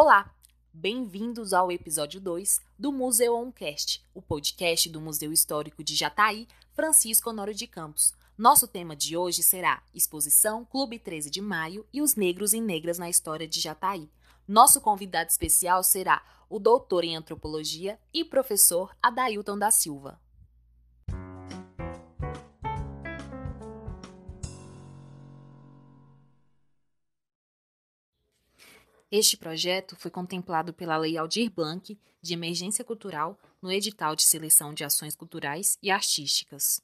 Olá! Bem-vindos ao episódio 2 do Museu Oncast, o podcast do Museu Histórico de Jataí, Francisco Honório de Campos. Nosso tema de hoje será Exposição Clube 13 de Maio e os negros e negras na história de Jataí. Nosso convidado especial será o doutor em antropologia e professor Adailton da Silva. Este projeto foi contemplado pela Lei Aldir Blanc de Emergência Cultural no edital de seleção de ações culturais e artísticas.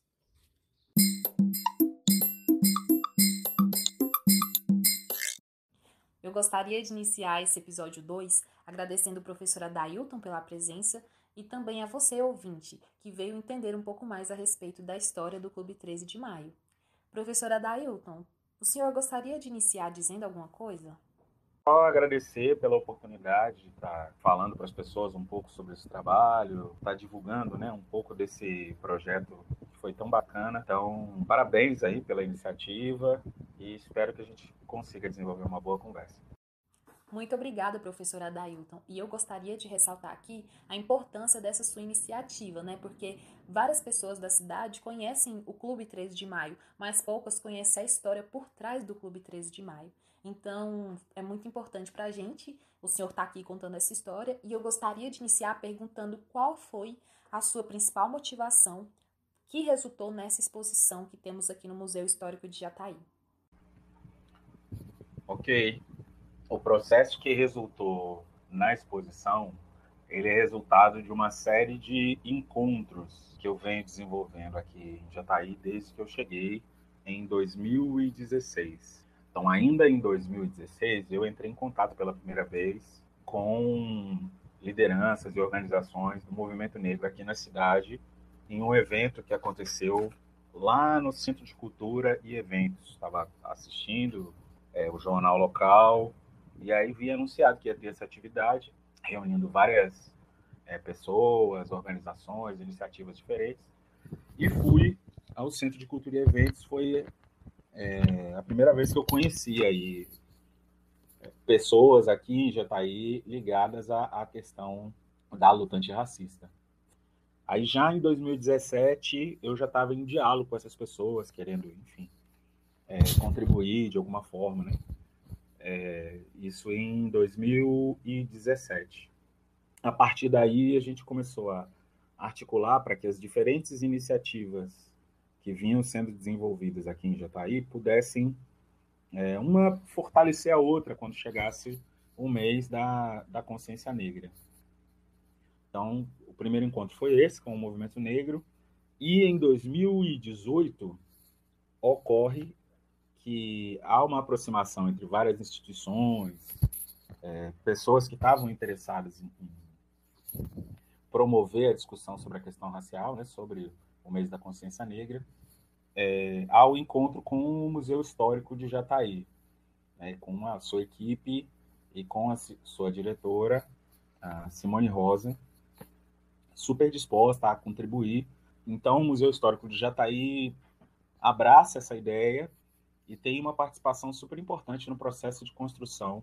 Eu gostaria de iniciar esse episódio 2 agradecendo o professor Adailton pela presença e também a você, ouvinte, que veio entender um pouco mais a respeito da história do Clube 13 de Maio. Professor Adailton, o senhor gostaria de iniciar dizendo alguma coisa? Só agradecer pela oportunidade de estar falando para as pessoas um pouco sobre esse trabalho, estar divulgando né, um pouco desse projeto que foi tão bacana. Então, parabéns aí pela iniciativa e espero que a gente consiga desenvolver uma boa conversa. Muito obrigada, professora Dailton. E eu gostaria de ressaltar aqui a importância dessa sua iniciativa, né? Porque várias pessoas da cidade conhecem o Clube 13 de Maio, mas poucas conhecem a história por trás do Clube 13 de Maio. Então, é muito importante para a gente o senhor estar tá aqui contando essa história e eu gostaria de iniciar perguntando qual foi a sua principal motivação que resultou nessa exposição que temos aqui no Museu Histórico de Jataí. Ok. O processo que resultou na exposição, ele é resultado de uma série de encontros que eu venho desenvolvendo aqui em Jataí desde que eu cheguei em 2016. Então, ainda em 2016, eu entrei em contato pela primeira vez com lideranças e organizações do movimento negro aqui na cidade, em um evento que aconteceu lá no Centro de Cultura e Eventos. Estava assistindo é, o jornal local e aí vi anunciado que ia ter essa atividade, reunindo várias é, pessoas, organizações, iniciativas diferentes. E fui ao Centro de Cultura e Eventos. Foi é a primeira vez que eu conheci aí é, pessoas aqui em Jataí ligadas à, à questão da luta antirracista. Aí já em 2017 eu já estava em diálogo com essas pessoas, querendo, enfim, é, contribuir de alguma forma, né? É, isso em 2017. A partir daí a gente começou a articular para que as diferentes iniciativas que vinham sendo desenvolvidas aqui em Jataí pudessem é, uma fortalecer a outra quando chegasse o mês da, da consciência negra. Então, o primeiro encontro foi esse, com o movimento negro, e em 2018 ocorre que há uma aproximação entre várias instituições, é, pessoas que estavam interessadas em, em, promover a discussão sobre a questão racial, né, sobre o mês da consciência negra, é, ao encontro com o Museu Histórico de Jataí, né, com a sua equipe e com a sua diretora, a Simone Rosa, super disposta a contribuir. Então, o Museu Histórico de Jataí abraça essa ideia e tem uma participação super importante no processo de construção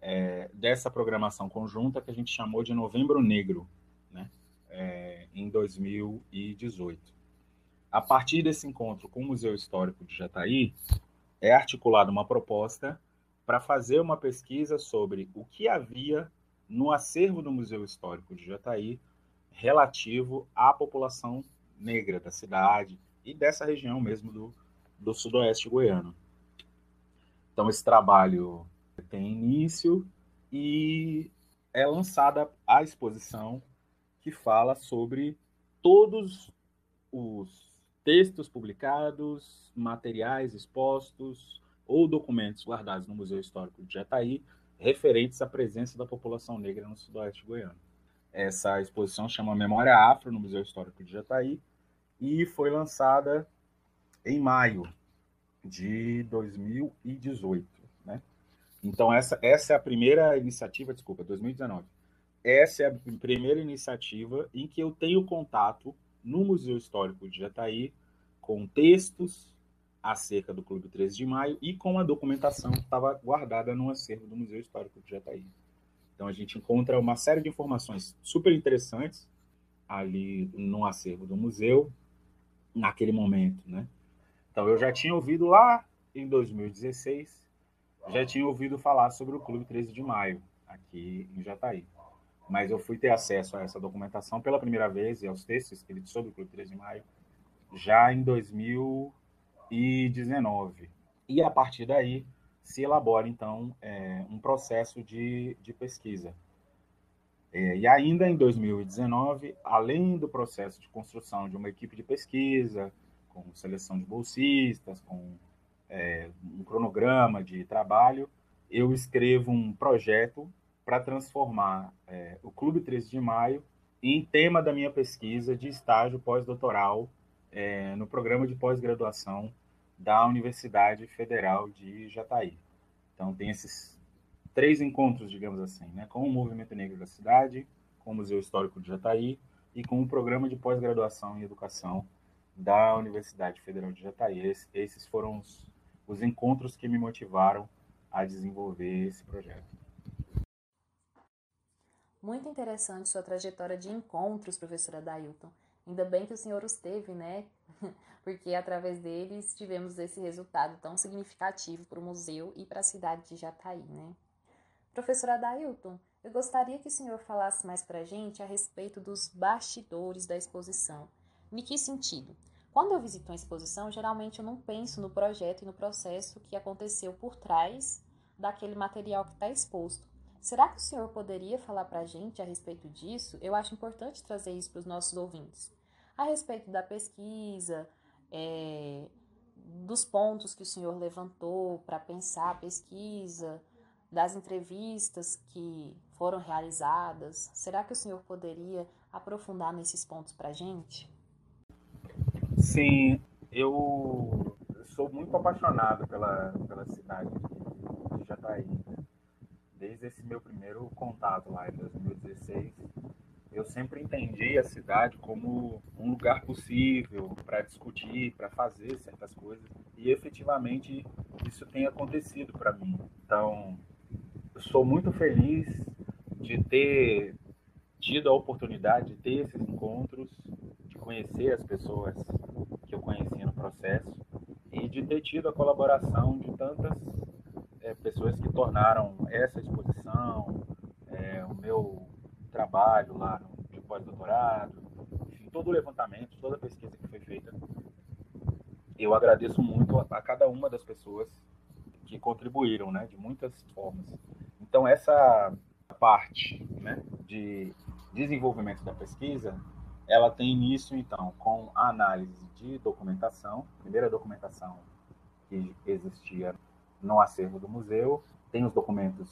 é, dessa programação conjunta que a gente chamou de Novembro Negro, né, é, em 2018. A partir desse encontro com o Museu Histórico de Jataí, é articulada uma proposta para fazer uma pesquisa sobre o que havia no acervo do Museu Histórico de Jataí relativo à população negra da cidade e dessa região mesmo do, do sudoeste goiano. Então, esse trabalho tem início e é lançada a exposição que fala sobre todos os textos publicados, materiais expostos ou documentos guardados no Museu Histórico de Jataí referentes à presença da população negra no sudoeste goiano. Essa exposição chama Memória Afro no Museu Histórico de Jataí e foi lançada em maio de 2018, né? Então essa essa é a primeira iniciativa, desculpa, 2019. Essa é a primeira iniciativa em que eu tenho contato no Museu Histórico de Jataí com textos acerca do Clube 13 de Maio e com a documentação que estava guardada no acervo do Museu Histórico de Jataí. Então a gente encontra uma série de informações super interessantes ali no acervo do museu naquele momento, né? Então eu já tinha ouvido lá em 2016, já tinha ouvido falar sobre o Clube 13 de Maio aqui em Jataí. Mas eu fui ter acesso a essa documentação pela primeira vez e aos textos escritos sobre o Clube 13 de Maio já em 2019. E a partir daí se elabora, então, é, um processo de, de pesquisa. É, e ainda em 2019, além do processo de construção de uma equipe de pesquisa, com seleção de bolsistas, com é, um cronograma de trabalho, eu escrevo um projeto para transformar é, o Clube 13 de Maio em tema da minha pesquisa de estágio pós-doutoral é, no programa de pós-graduação da Universidade Federal de Jataí. Então, tem esses três encontros, digamos assim, né, com o Movimento Negro da cidade, com o Museu Histórico de Jataí e com o programa de pós-graduação em educação da Universidade Federal de Jataí. Esses foram os, os encontros que me motivaram a desenvolver esse projeto. Muito interessante sua trajetória de encontros, professora Dailton. Ainda bem que o senhor os teve, né? Porque através deles tivemos esse resultado tão significativo para o museu e para a cidade de Jataí, né? Professora Dailton, eu gostaria que o senhor falasse mais para a gente a respeito dos bastidores da exposição. Em que sentido? Quando eu visito uma exposição, geralmente eu não penso no projeto e no processo que aconteceu por trás daquele material que está exposto. Será que o senhor poderia falar para a gente a respeito disso? Eu acho importante trazer isso para os nossos ouvintes. A respeito da pesquisa, é, dos pontos que o senhor levantou para pensar a pesquisa, das entrevistas que foram realizadas. Será que o senhor poderia aprofundar nesses pontos para a gente? Sim, eu sou muito apaixonado pela, pela cidade de Jataí. Né? desde esse meu primeiro contato lá em 2016, eu sempre entendi a cidade como um lugar possível para discutir, para fazer certas coisas, e efetivamente isso tem acontecido para mim. Então, eu sou muito feliz de ter tido a oportunidade de ter esses encontros, de conhecer as pessoas conheci no processo e de ter tido a colaboração de tantas é, pessoas que tornaram essa exposição, é, o meu trabalho lá no pós-doutorado, enfim, todo o levantamento, toda a pesquisa que foi feita. Eu agradeço muito a, a cada uma das pessoas que contribuíram, né, de muitas formas. Então, essa parte né, de desenvolvimento da pesquisa, ela tem início, então, com a análise de documentação, primeira documentação que existia no acervo do museu, tem os documentos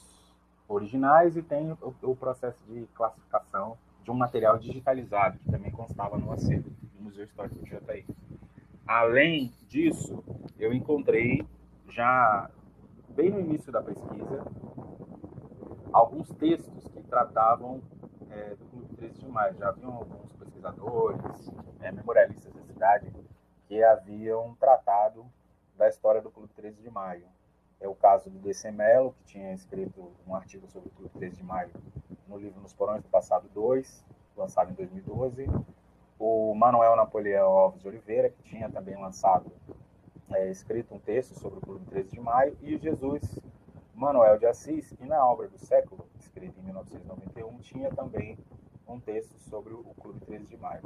originais e tem o, o processo de classificação de um material digitalizado, que também constava no acervo do Museu Histórico de Jataí. Além disso, eu encontrei já bem no início da pesquisa alguns textos que tratavam é, do Clube 13 de Maio. Já haviam alguns pesquisadores, é, memorialistas da cidade, que haviam tratado da história do Clube 13 de Maio. É o caso do DC Mello, que tinha escrito um artigo sobre o Clube 13 de Maio no livro Nos Porões do Passado 2, lançado em 2012. O Manuel Napoleão Alves de Oliveira, que tinha também lançado, é, escrito um texto sobre o Clube 13 de Maio. E Jesus Manuel de Assis, que na obra do século, escrita em 1991, tinha também um texto sobre o Clube 13 de Maio.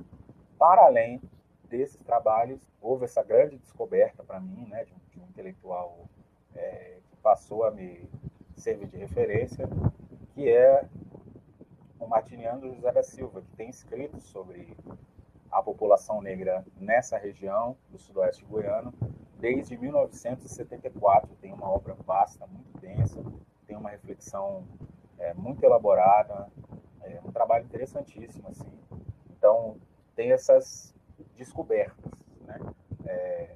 Para além desses trabalhos, houve essa grande descoberta para mim, né, de um, de um intelectual é, que passou a me servir de referência, que é o Martiniano José da Silva, que tem escrito sobre a população negra nessa região do sudoeste goiano desde 1974. Tem uma obra vasta, muito densa, tem uma reflexão é, muito elaborada, é um trabalho interessantíssimo assim. Então tem essas descobertas, né? É,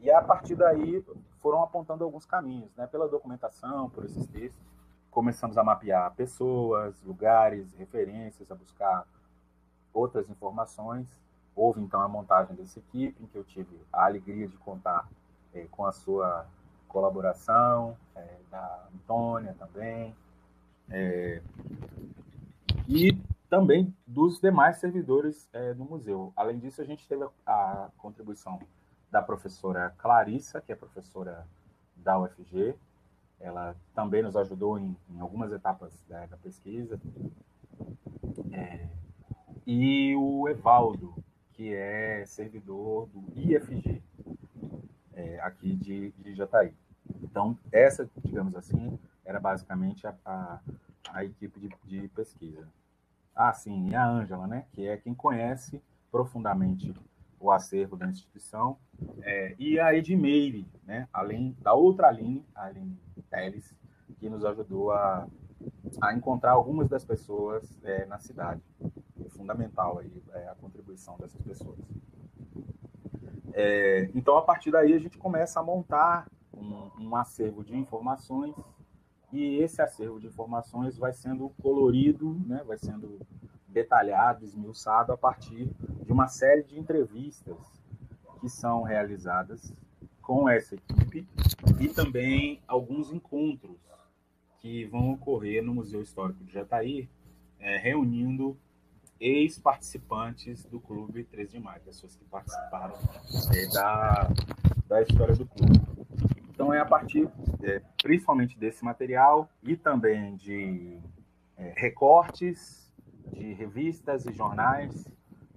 e a partir daí foram apontando alguns caminhos, né? Pela documentação, por esses textos, começamos a mapear pessoas, lugares, referências, a buscar outras informações. Houve então a montagem dessa equipe, em que eu tive a alegria de contar é, com a sua colaboração, é, da Antônia também, é, e também dos demais servidores é, do museu. Além disso, a gente teve a, a, contribuição da professora Clarissa, que é professora da UFG. Ela também nos ajudou em, em algumas etapas da, da pesquisa. É, e o Evaldo, que é servidor do IFG, é, aqui de, de Jataí. Então, essa, digamos assim, era basicamente a, a, a equipe de, de pesquisa. Ah, sim, e a Ângela, né, que é quem conhece profundamente o acervo da instituição, é, e a Edmeire, né, além da outra Aline, a Aline Teles, que nos ajudou a, a encontrar algumas das pessoas é, na cidade. É fundamental aí é, a contribuição dessas pessoas. É, então, a partir daí, a gente começa a montar um, um acervo de informações e esse acervo de informações vai sendo colorido, né, vai sendo detalhado, esmiuçado a partir de uma série de entrevistas que são realizadas com essa equipe e também alguns encontros que vão ocorrer no Museu Histórico de Jataí, é, reunindo ex-participantes do Clube 13 de Maio, pessoas que participaram é, da, da história do clube. Então, é a partir é, principalmente desse material e também de é, recortes de revistas e jornais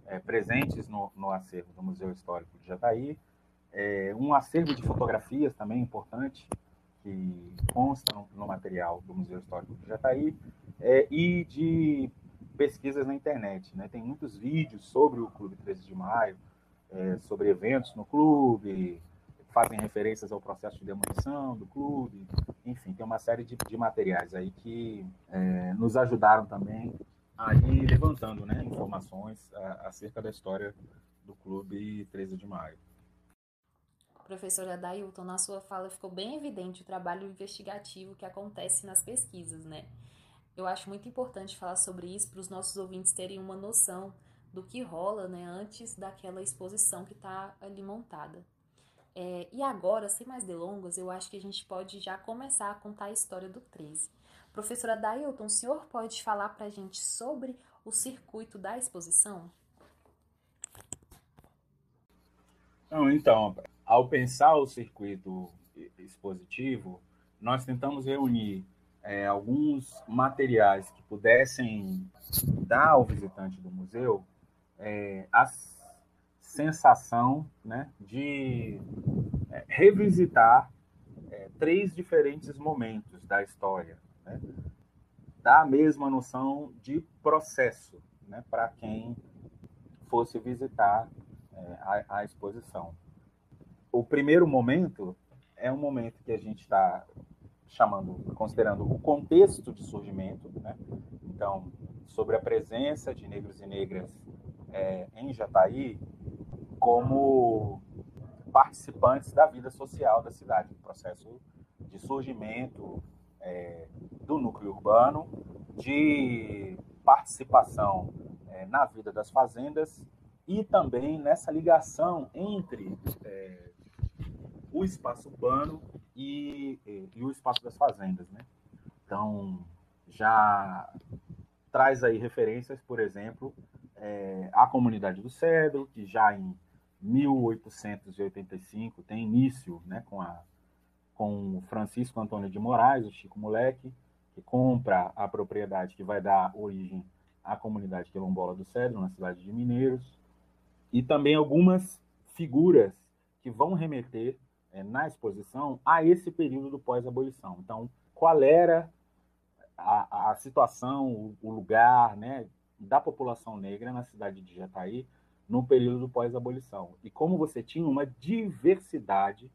é, presentes no, no, acervo do Museu Histórico de Jataí, é, um acervo de fotografias também importante, que constam no material do Museu Histórico de Jataí, é, e de pesquisas na internet. Né? Tem muitos vídeos sobre o Clube 13 de Maio, é, sobre eventos no clube, fazem referências ao processo de demolição do clube, enfim, tem uma série de, de materiais aí que é, nos ajudaram também a ir levantando né, informações a, acerca da história do clube 13 de maio. Professora Dailton, na sua fala ficou bem evidente o trabalho investigativo que acontece nas pesquisas, né? Eu acho muito importante falar sobre isso para os nossos ouvintes terem uma noção do que rola né, antes daquela exposição que está ali montada. É, e agora, sem mais delongas, eu acho que a gente pode já começar a contar a história do 13. Professora Dailton, o senhor pode falar para a gente sobre o circuito da exposição? Não, então, ao pensar o circuito expositivo, nós tentamos reunir é, alguns materiais que pudessem dar ao visitante do museu é, as sensação né, de é, revisitar é, três diferentes momentos da história, né, dá a mesma noção de processo né, para quem fosse visitar é, a, a, exposição. O primeiro momento é um momento que a gente está chamando, considerando o contexto de surgimento, né? então, sobre a presença de negros e negras é, em Jataí, como participantes da vida social da cidade, do processo de surgimento é, do núcleo urbano, de participação é, na vida das fazendas e também nessa ligação entre é, o espaço urbano e, e, o espaço das fazendas, né? Então, já traz aí referências, por exemplo, é, à comunidade do Cedro, que já em 1885 tem início né, com, a, com Francisco Antônio de Moraes, o Chico Moleque, que compra a propriedade que vai dar origem à comunidade quilombola do Cedro, na cidade de Mineiros, e também algumas figuras que vão remeter é, na exposição a esse período do pós-abolição. Então, qual era a, a situação, o, o lugar né, da população negra na cidade de Jataí no período do pós-abolição. E como você tinha uma diversidade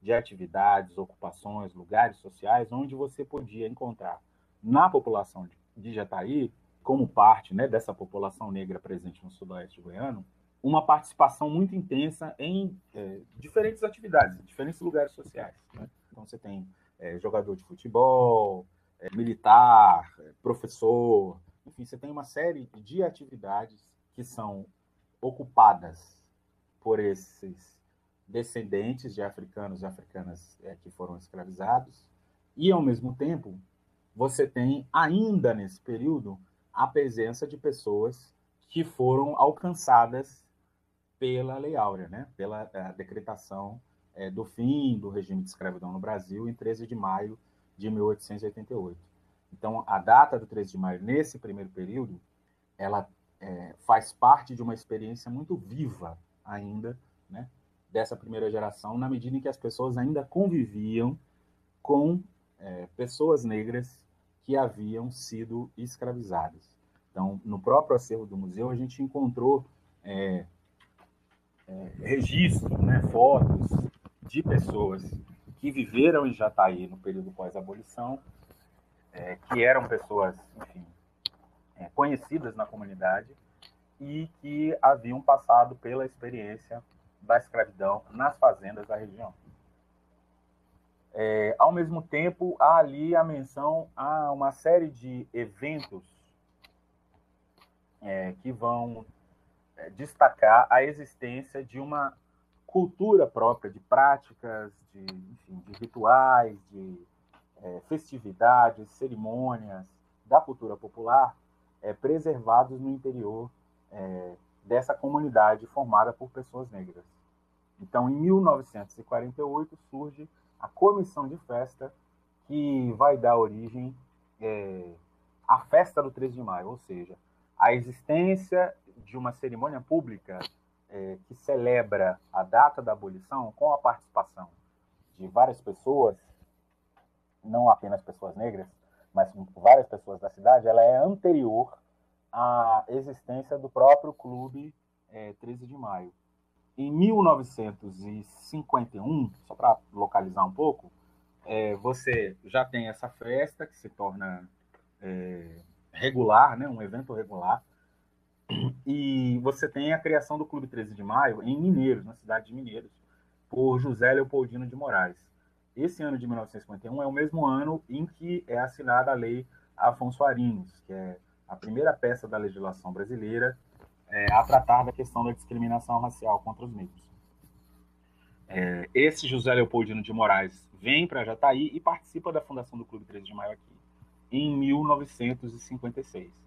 de atividades, ocupações, lugares sociais, onde você podia encontrar na população de Jataí, como parte né, dessa população negra presente no sudoeste goiano, uma participação muito intensa em é, diferentes atividades, em diferentes lugares sociais. Né? Então, você tem é, jogador de futebol, é, militar, é, professor, enfim, você tem uma série de atividades que são ocupadas por esses descendentes de africanos e africanas é, que foram escravizados, e ao mesmo tempo você tem ainda nesse período a presença de pessoas que foram alcançadas pela Lei Áurea, né? pela eh, decretação é, do fim do regime de escravidão no Brasil em 13 de maio de 1888. Então, a data do 13 de maio, nesse primeiro período, ela é, faz parte de uma experiência muito viva ainda, né, dessa primeira geração, na medida em que as pessoas ainda conviviam com é, pessoas negras que haviam sido escravizadas. Então, no próprio acervo do museu, a gente encontrou é, é, registro, né, fotos de pessoas que viveram em Jataí no período pós-abolição, é, que eram pessoas, enfim, é, conhecidas na comunidade e que haviam passado pela experiência da escravidão nas fazendas da região. É, ao mesmo tempo, há ali a menção a uma série de eventos é, que vão é, destacar a existência de uma cultura própria, de práticas, de, enfim, de rituais, de é, festividades, cerimônias da cultura popular é, preservados no interior é, dessa comunidade formada por pessoas negras. Então, em 1948, surge a Comissão de Festa, que vai dar origem é, à Festa do 13 de Maio, ou seja, a existência de uma cerimônia pública é, que celebra a data da abolição com a participação de várias pessoas, não apenas pessoas negras, mas várias pessoas da cidade, ela é anterior à existência do próprio clube é, 13 de maio. Em 1951, só para localizar um pouco, é, você já tem essa festa que se torna é, regular, né, um evento regular, e você tem a criação do Clube 13 de Maio em Mineiros, na cidade de Mineiros, por José Leopoldino de Moraes. Esse ano de 1951 é o mesmo ano em que é assinada a Lei Afonso Arinos, que é a primeira peça da legislação brasileira é, a tratar da questão da discriminação racial contra os negros. É, esse José Leopoldino de Moraes vem para Jataí e participa da fundação do Clube 13 de Maio aqui, em 1956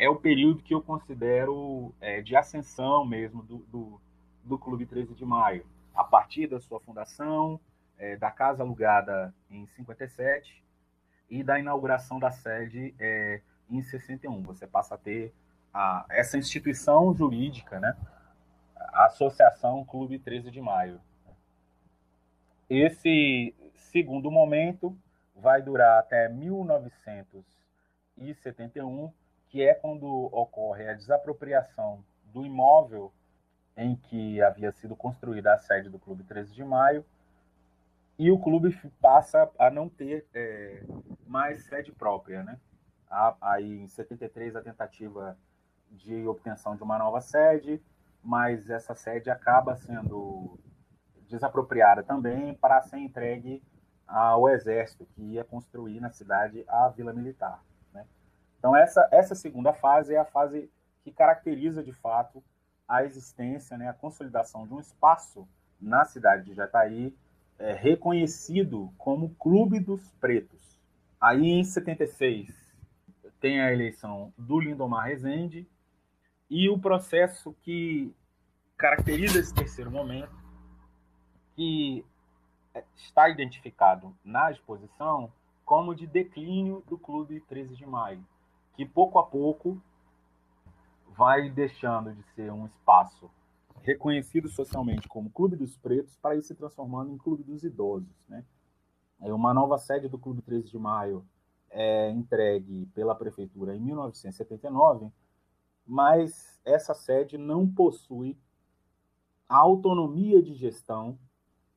é o período que eu considero é, de ascensão mesmo do, do, do, Clube 13 de Maio. A partir da sua fundação, é, da casa alugada em 57 e da inauguração da sede é, em 61. Você passa a ter a, essa instituição jurídica, né? a Associação Clube 13 de Maio. Esse segundo momento vai durar até 1971, que é quando ocorre a desapropriação do imóvel em que havia sido construída a sede do Clube 13 de Maio, e o clube passa a não ter é, mais sede própria. Né? Aí, em 73, a tentativa de obtenção de uma nova sede, mas essa sede acaba sendo desapropriada também para ser entregue ao Exército, que ia construir na cidade a Vila Militar. Então, essa, essa segunda fase é a fase que caracteriza, de fato, a existência, né, a consolidação de um espaço na cidade de Jataí é, reconhecido como Clube dos Pretos. Aí, em 76, tem a eleição do Lindomar Rezende e o processo que caracteriza esse terceiro momento, que está identificado na exposição como de declínio do Clube 13 de Maio que pouco a pouco vai deixando de ser um espaço reconhecido socialmente como Clube dos Pretos para ir se transformando em Clube dos Idosos. Né? É uma nova sede do Clube 13 de Maio é entregue pela Prefeitura em 1979, mas essa sede não possui a autonomia de gestão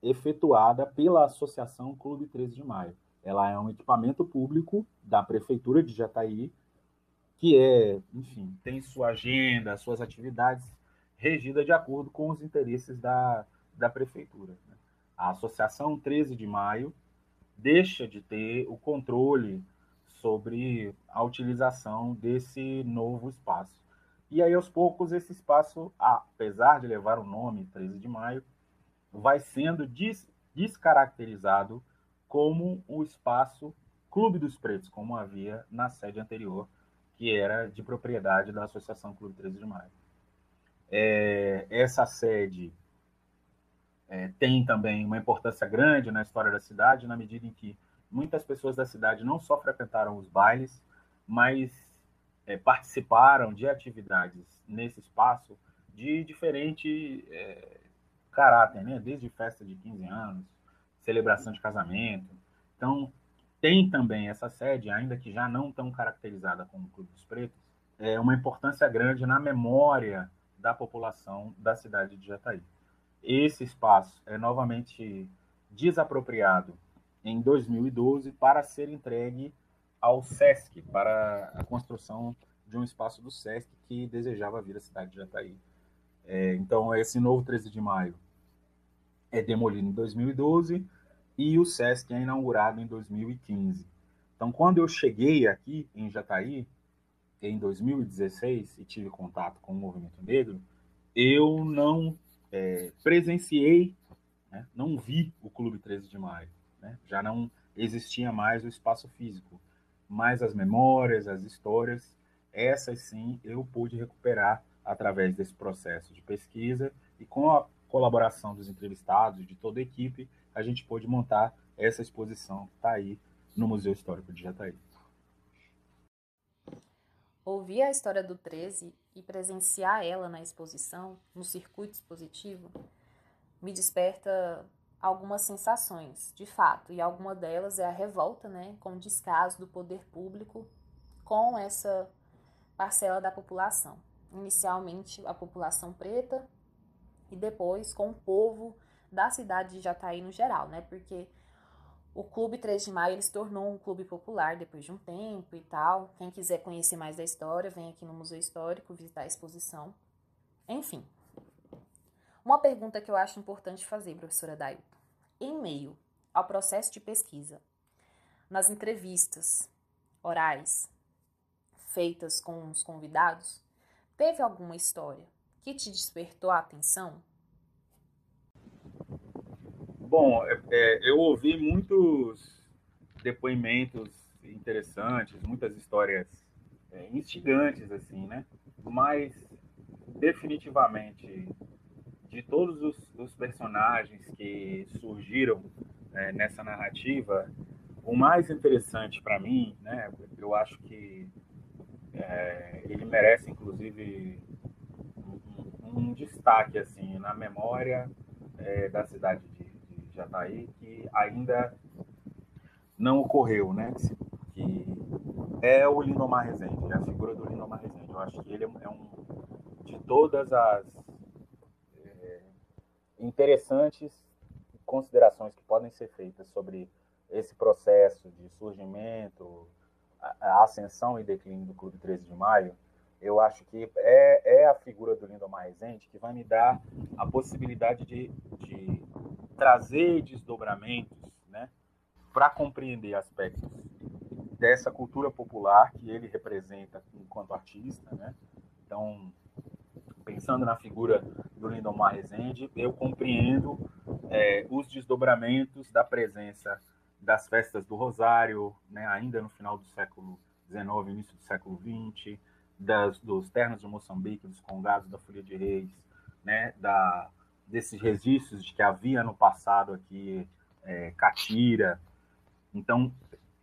efetuada pela Associação Clube 13 de Maio. Ela é um equipamento público da Prefeitura de Jataí, que é, enfim, tem sua agenda, suas atividades regida de acordo com os interesses da, da prefeitura. Né? A Associação 13 de Maio deixa de ter o controle sobre a utilização desse novo espaço. E aí, aos poucos, esse espaço, apesar de levar o nome 13 de Maio, vai sendo des descaracterizado como o espaço Clube dos Pretos, como havia na sede anterior que era de propriedade da Associação Clube 13 de Maio. É, essa sede é, tem também uma importância grande na história da cidade, na medida em que muitas pessoas da cidade não só frequentaram os bailes, mas é, participaram de atividades nesse espaço de diferente é, caráter, né? desde festa de 15 anos, celebração de casamento. Então, tem também essa sede, ainda que já não tão caracterizada como o Clube dos Pretos, é uma importância grande na memória da população da cidade de Jataí. Esse espaço é novamente desapropriado em 2012 para ser entregue ao SESC, para a construção de um espaço do SESC que desejava vir à cidade de Jataí. É, então, esse novo 13 de maio é demolido em 2012 e o SESC é inaugurado em 2015. Então, quando eu cheguei aqui em Jataí, em 2016, e tive contato com o movimento negro, eu não é, presenciei, né, não vi o Clube 13 de Maio. Né? Já não existia mais o espaço físico, mas as memórias, as histórias, essas sim eu pude recuperar através desse processo de pesquisa e com a colaboração dos entrevistados, de toda a equipe, a gente pôde montar essa exposição que está aí no Museu Histórico de Jataí. Ouvir a história do 13 e presenciar ela na exposição, no circuito expositivo, me desperta algumas sensações, de fato, e alguma delas é a revolta, né, com o descaso do poder público com essa parcela da população. Inicialmente a população preta e depois com o povo da cidade de Jataí no geral, né? Porque o Clube 3 de Maio ele se tornou um clube popular depois de um tempo e tal. Quem quiser conhecer mais da história, vem aqui no Museu Histórico visitar a exposição. Enfim. Uma pergunta que eu acho importante fazer, professora Dailton. Em meio ao processo de pesquisa, nas entrevistas orais feitas com os convidados, teve alguma história que te despertou a atenção? Bom, é, é, eu ouvi muitos depoimentos interessantes, muitas histórias é, instigantes, assim, né? Mas, definitivamente, de todos os, os personagens que surgiram é, nessa narrativa, o mais interessante para mim, né? Eu acho que é, ele merece, inclusive, um, um, destaque, assim, na memória é, da cidade de já está aí, que ainda não ocorreu, né? Que é o Lindomar Rezende, é a figura do Lindomar Rezende. Eu acho que ele é um de todas as é, interessantes considerações que podem ser feitas sobre esse processo de surgimento, a ascensão e declínio do Clube 13 de Maio, eu acho que é, é a figura do Lindomar Rezende que vai me dar a possibilidade de, de trazer desdobramentos né, para compreender aspectos dessa cultura popular que ele representa enquanto artista. Né? Então, pensando na figura do Lindomar Rezende, eu compreendo é, os desdobramentos da presença das festas do Rosário, né, ainda no final do século XIX, início do século XX, das, dos ternos de Moçambique, dos congados da Folia de Reis, né, da, desses registros de que havia no passado aqui é, catira. Então,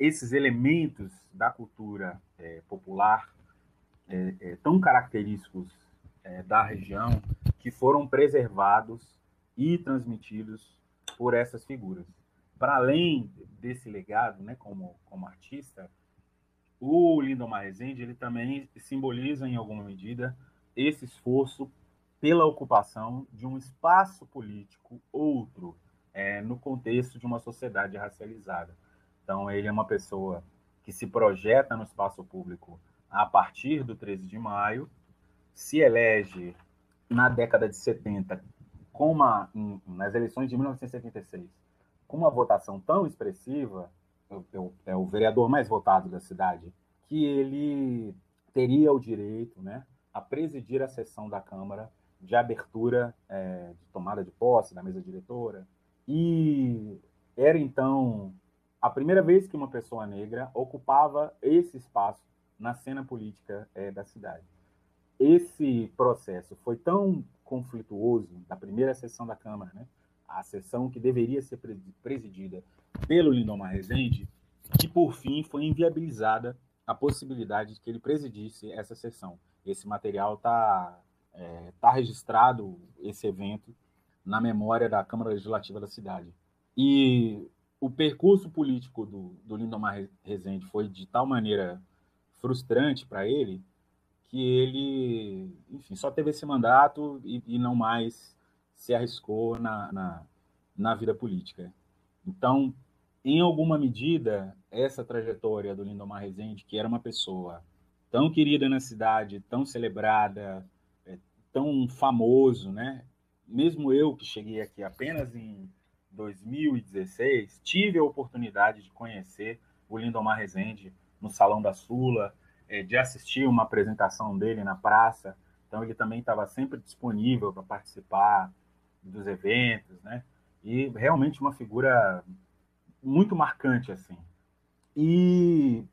esses elementos da cultura é, popular é, é tão característicos é, da região que foram preservados e transmitidos por essas figuras. Para além desse legado, né, como, como artista, o Lindomar Rezende ele também simboliza, em alguma medida, esse esforço pela ocupação de um espaço político outro é, no contexto de uma sociedade racializada. Então, ele é uma pessoa que se projeta no espaço público a partir do 13 de maio, se elege na década de 70 com uma, nas eleições de 1976 com uma votação tão expressiva, é o vereador mais votado da cidade, que ele teria o direito né, a presidir a sessão da Câmara de abertura é, de tomada de posse da mesa diretora. E era então a primeira vez que uma pessoa negra ocupava esse espaço na cena política é, da cidade. Esse processo foi tão conflituoso da primeira sessão da Câmara, né, a sessão que deveria ser presidida pelo Lindomar Rezende, que por fim foi inviabilizada a possibilidade de que ele presidisse essa sessão. Esse material está é, tá registrado, esse evento, na memória da Câmara Legislativa da cidade. E o percurso político do, do Lindomar Rezende foi de tal maneira frustrante para ele que ele, enfim, só teve esse mandato e, e não mais se arriscou na, na, na, vida política. Então, em alguma medida, essa trajetória do Lindomar Rezende, que era uma pessoa tão querida na cidade, tão celebrada, tão famoso, né? Mesmo eu que cheguei aqui apenas em 2016, tive a oportunidade de conhecer o Lindomar Rezende no Salão da Sula, é, de assistir uma apresentação dele na praça. Então ele também estava sempre disponível para participar dos eventos, né? E realmente uma figura muito marcante assim. E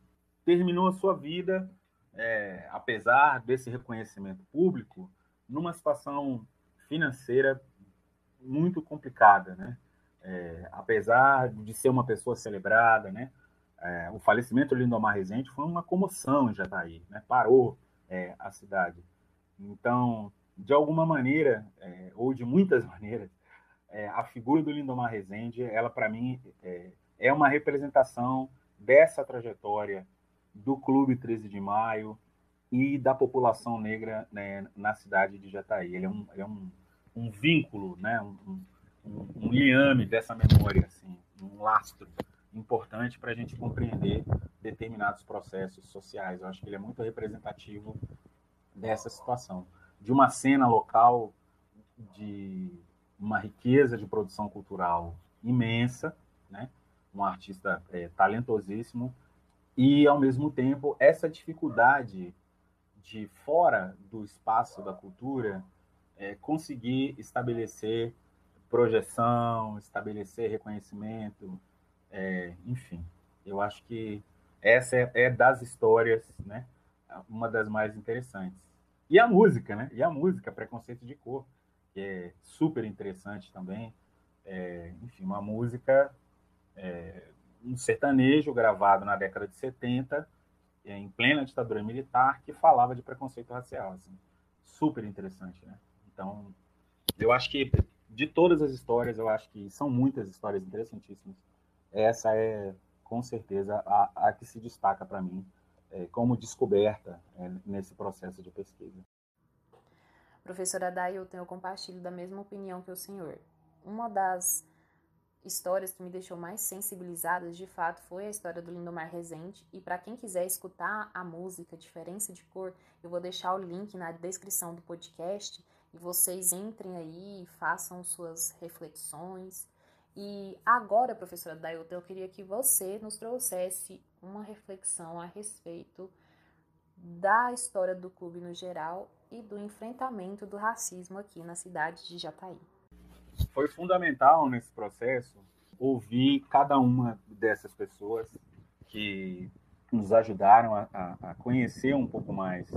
terminou a sua vida, é, apesar desse reconhecimento público, numa situação financeira muito complicada, né? É, apesar de ser uma pessoa celebrada, né? É, o falecimento do Lindomar Rezende foi uma comoção em Jataí, né? Parou é, a cidade. Então, de alguma maneira, é, ou de muitas maneiras, é, a figura do Lindomar Rezende, ela para mim é, é uma representação dessa trajetória do Clube 13 de Maio e da população negra né, na cidade de Jataí. Ele é um, é um, um vínculo, né? Um, um, um liame dessa memória, assim, um lastro importante para a gente compreender determinados processos sociais. Eu acho que ele é muito representativo dessa situação, de uma cena local de uma riqueza de produção cultural imensa, né? um artista é, talentosíssimo, e, ao mesmo tempo, essa dificuldade de, fora do espaço da cultura, é, conseguir estabelecer projeção, estabelecer reconhecimento, é, enfim. Eu acho que essa é, é, das histórias, né? Uma das mais interessantes. E a música, né? E a música, Preconceito de Cor, que é super interessante também. É, enfim, uma música, é, um sertanejo gravado na década de 70, é, em plena ditadura militar, que falava de preconceito racial. Assim. Super interessante, né? Então, eu acho que de todas as histórias, eu acho que são muitas histórias interessantíssimas. Essa é, com certeza, a, a que se destaca para mim é, como descoberta é, nesse processo de pesquisa. Professora Dai, eu tenho compartilho da mesma opinião que o senhor. Uma das histórias que me deixou mais sensibilizada, de fato, foi a história do Lindomar Rezende. E para quem quiser escutar a música Diferença de Cor, eu vou deixar o link na descrição do podcast e vocês entrem aí façam suas reflexões. E agora, professora Dayota, eu queria que você nos trouxesse uma reflexão a respeito da história do clube no geral e do enfrentamento do racismo aqui na cidade de Jataí. Foi fundamental nesse processo ouvir cada uma dessas pessoas que nos ajudaram a, a, conhecer um pouco mais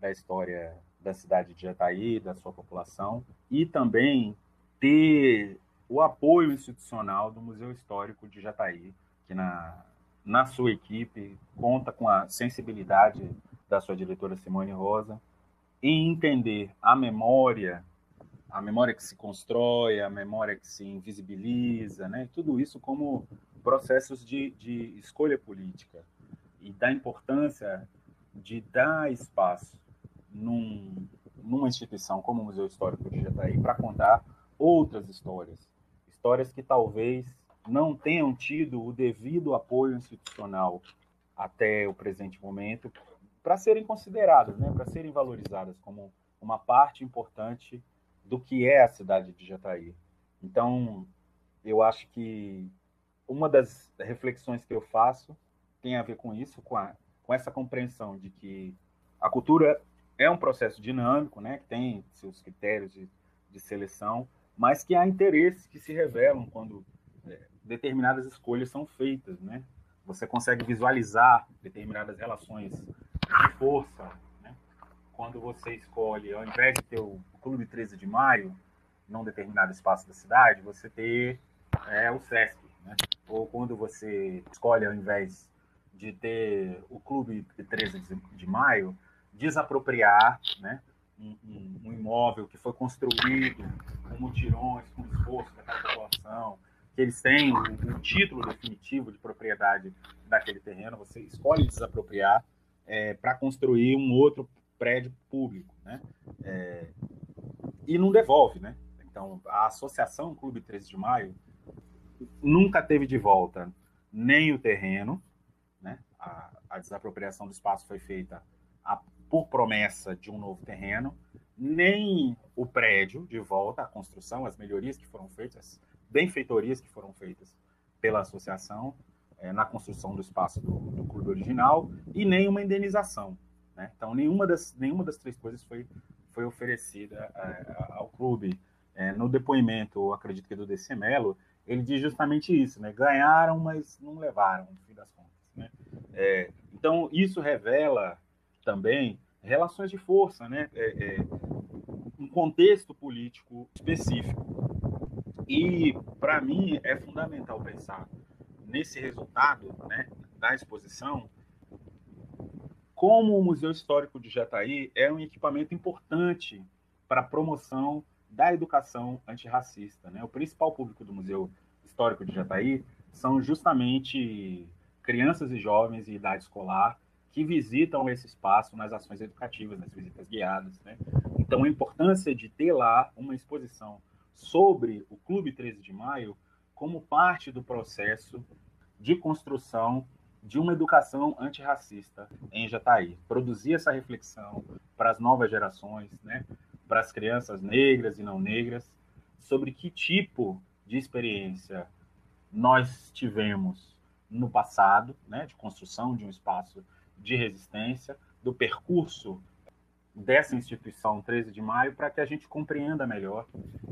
da história da cidade de Jataí, da sua população, e também ter o apoio institucional do Museu Histórico de Jataí, que na, na sua equipe conta com a sensibilidade da sua diretora Simone Rosa em entender a memória, a memória que se constrói, a memória que se invisibiliza, né? tudo isso como processos de, de escolha política. E da importância de dar espaço num, numa instituição como o Museu Histórico de Jataí para contar outras histórias, histórias que talvez não tenham tido o devido apoio institucional até o presente momento para serem consideradas, né, para serem valorizadas como uma parte importante do que é a cidade de Jataí. Então, eu acho que uma das reflexões que eu faço tem a ver com isso, com, a, com essa compreensão de que a cultura é um processo dinâmico, né, que tem seus critérios de, de seleção, mas que há interesses que se revelam quando é, determinadas escolhas são feitas, né? Você consegue visualizar determinadas relações de força? Quando você escolhe, ao invés de ter o Clube 13 de Maio, num determinado espaço da cidade, você ter é, o SESC. Né? Ou quando você escolhe, ao invés de ter o Clube 13 de Maio, desapropriar né? um, um, imóvel que foi construído com mutirões, com esforço daquela população, que eles têm o, o, título definitivo de propriedade daquele terreno, você escolhe desapropriar é, para construir um outro prédio público, né? É, e não devolve, né? Então, a Associação Clube 13 de Maio nunca teve de volta nem o terreno, né? A, a desapropriação do espaço foi feita a, por promessa de um novo terreno, nem o prédio de volta, a construção, as melhorias que foram feitas, benfeitorias que foram feitas pela associação é, na construção do espaço do, do, clube original e nem uma indenização. Né? Então, nenhuma das, nenhuma das três coisas foi, foi oferecida é, ao clube. É, no depoimento, acredito que do DC Melo, ele diz justamente isso, né? ganharam, mas não levaram, no fim das contas. Né? É, então, isso revela também relações de força, né? É, um contexto político específico. E, para mim, é fundamental pensar nesse resultado né, da exposição como o Museu Histórico de Jataí é um equipamento importante para a promoção da educação antirracista. Né? O principal público do Museu Histórico de Jataí são justamente crianças e jovens em idade escolar que visitam esse espaço nas ações educativas, nas visitas guiadas. Né? Então, a importância de ter lá uma exposição sobre o Clube 13 de Maio como parte do processo de construção de uma educação antirracista em Jataí. Produzir essa reflexão para as novas gerações, né, para as crianças negras e não negras, sobre que tipo de experiência nós tivemos no passado, né, de construção de um espaço de resistência, do percurso dessa instituição 13 de maio para que a gente compreenda melhor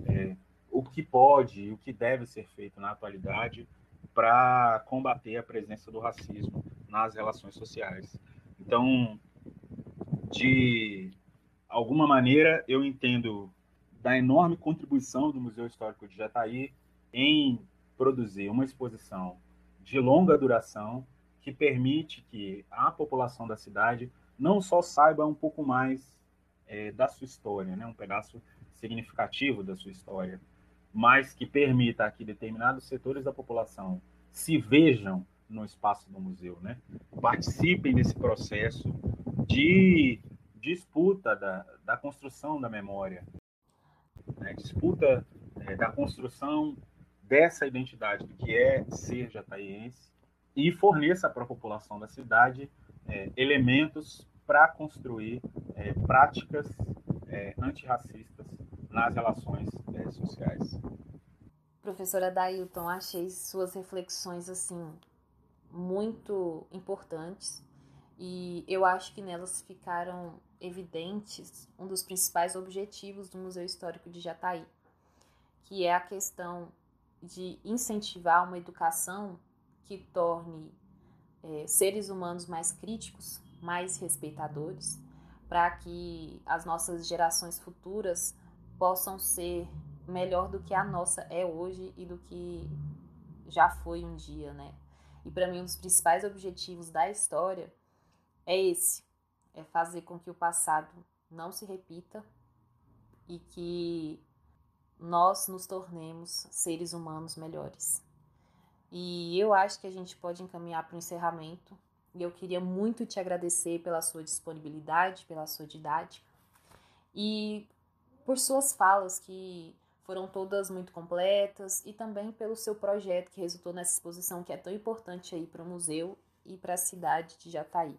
é, o que pode e o que deve ser feito na atualidade para combater a presença do racismo nas relações sociais. Então, de alguma maneira, eu entendo da enorme contribuição do Museu Histórico de Jataí em produzir uma exposição de longa duração que permite que a população da cidade não só saiba um pouco mais é, da sua história, né, um pedaço significativo da sua história, mas que permita que determinados setores da população se vejam no espaço do museu, né? participem desse processo de disputa da, da construção da memória, né? disputa é, da construção dessa identidade do que é ser jataiense e forneça para a população da cidade é, elementos para construir é, práticas antirracistas nas relações é, sociais. Professora Dailton, achei suas reflexões assim muito importantes e eu acho que nelas ficaram evidentes um dos principais objetivos do Museu Histórico de Jataí, que é a questão de incentivar uma educação que torne é, seres humanos mais críticos, mais respeitadores, para que as nossas gerações futuras possam ser melhor do que a nossa é hoje e do que já foi um dia, né? E para mim um dos principais objetivos da história é esse, é fazer com que o passado não se repita e que nós nos tornemos seres humanos melhores. E eu acho que a gente pode encaminhar para o encerramento. E eu queria muito te agradecer pela sua disponibilidade, pela sua didática e por suas falas que foram todas muito completas e também pelo seu projeto que resultou nessa exposição que é tão importante aí para o museu e para a cidade de Jataí.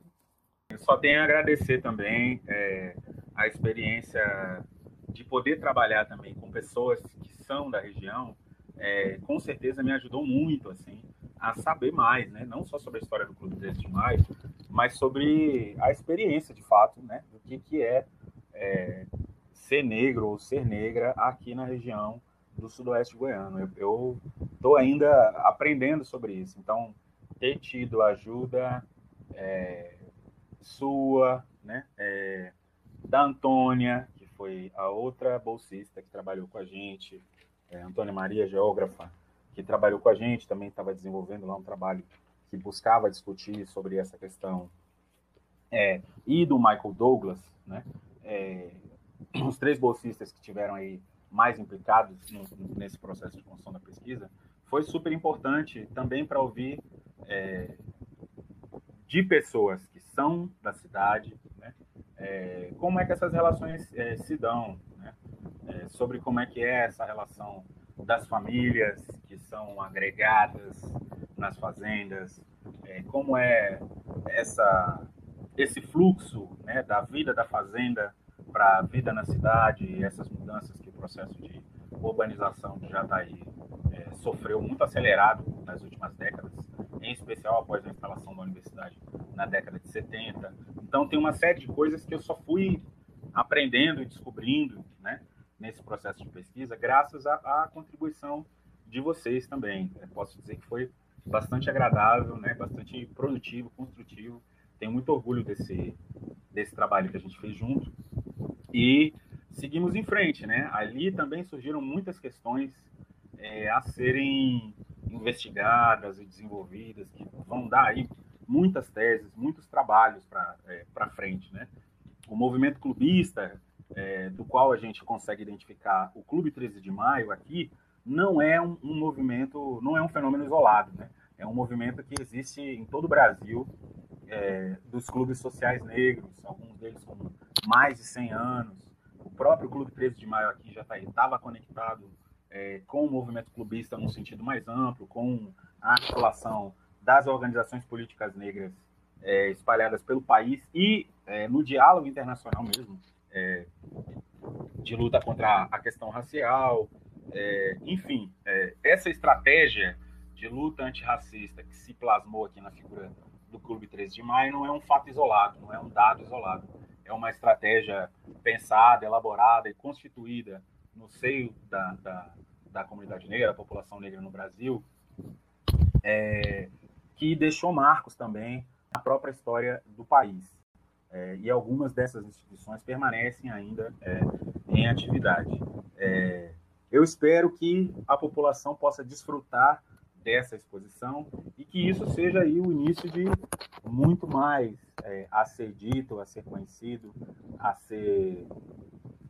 Eu só tenho a agradecer também é, a experiência de poder trabalhar também com pessoas que são da região, é, com certeza me ajudou muito assim a saber mais, né? Não só sobre a história do Clube 13 de Maio, mas sobre a experiência de fato, né? Do que que é, é ser negro ou ser negra aqui na região do sudoeste goiano. Eu estou ainda aprendendo sobre isso, então ter tido ajuda é, sua, né? É, da Antônia, que foi a outra bolsista que trabalhou com a gente, é, Antônia Maria, geógrafa, que trabalhou com a gente, também estava desenvolvendo lá um trabalho que buscava discutir sobre essa questão, é, e do Michael Douglas, né? Os três bolsistas que tiveram aí mais implicados no, nesse processo de construção da pesquisa, foi super importante também para ouvir é, de pessoas que são da cidade, né? é, como é que essas relações é, se dão, né? É, sobre como é que é essa relação das famílias que são agregadas nas fazendas, é, como é essa esse fluxo né, da vida da fazenda para a vida na cidade, essas mudanças que o processo de urbanização de Jataí é, sofreu muito acelerado nas últimas décadas, em especial após a instalação da universidade na década de 70. Então, tem uma série de coisas que eu só fui aprendendo e descobrindo né, nesse processo de pesquisa, graças à, contribuição de vocês também. Eu posso dizer que foi bastante agradável, né, bastante produtivo, construtivo. Tenho muito orgulho desse, desse trabalho que a gente fez junto. E seguimos em frente, né? Ali também surgiram muitas questões é, a serem investigadas e desenvolvidas, que vão dar aí muitas teses, muitos trabalhos para é, frente, né? O movimento clubista, é, do qual a gente consegue identificar o Clube 13 de Maio aqui, não é um, um, movimento, não é um fenômeno isolado, né? É um movimento que existe em todo o Brasil, é, dos clubes sociais negros, alguns deles com mais de 100 anos, o próprio Clube 13 de Maio aqui já estava conectado é, com o movimento clubista num sentido mais amplo, com a articulação das organizações políticas negras é, espalhadas pelo país e é, no diálogo internacional mesmo, é, de luta contra a questão racial, é, enfim, é, essa estratégia de luta antirracista que se plasmou aqui na figura do Clube 13 de Maio não é um fato isolado, não é um dado isolado é uma estratégia pensada, elaborada e constituída no seio da, da, da comunidade negra, da população negra no Brasil, é, que deixou marcos também na própria história do país. É, e algumas dessas instituições permanecem ainda é, em atividade. É, eu espero que a população possa desfrutar dessa exposição e que isso seja aí o início de muito mais é, a ser dito, a ser conhecido, a ser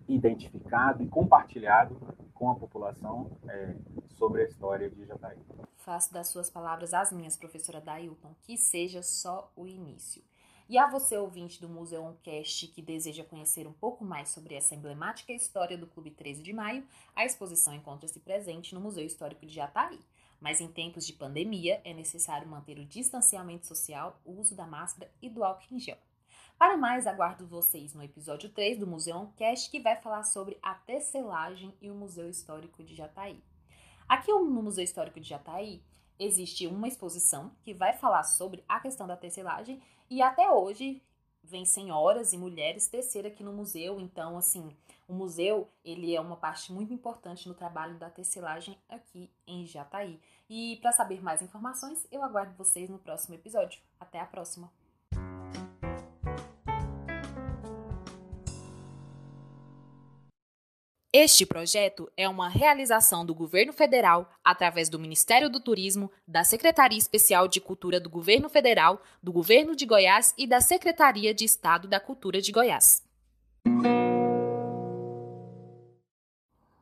identificado e compartilhado com a população é, sobre a história de Jataí. Faço das suas palavras as minhas, professora Dailton, que seja só o início. E a você, ouvinte do Museu Cast, que deseja conhecer um pouco mais sobre essa emblemática história do Clube 13 de Maio, a exposição encontra-se presente no Museu Histórico de Jataí. Mas em tempos de pandemia é necessário manter o distanciamento social, o uso da máscara e do álcool em gel. Para mais, aguardo vocês no episódio 3 do Museu Cast, que vai falar sobre a tecelagem e o Museu Histórico de Jataí. Aqui no Museu Histórico de Jataí existe uma exposição que vai falar sobre a questão da tecelagem e até hoje vem senhoras e mulheres tecer aqui no museu, então assim, o museu, ele é uma parte muito importante no trabalho da tecelagem aqui em Jataí. E para saber mais informações, eu aguardo vocês no próximo episódio. Até a próxima! Este projeto é uma realização do Governo Federal através do Ministério do Turismo, da Secretaria Especial de Cultura do Governo Federal, do Governo de Goiás e da Secretaria de Estado da Cultura de Goiás.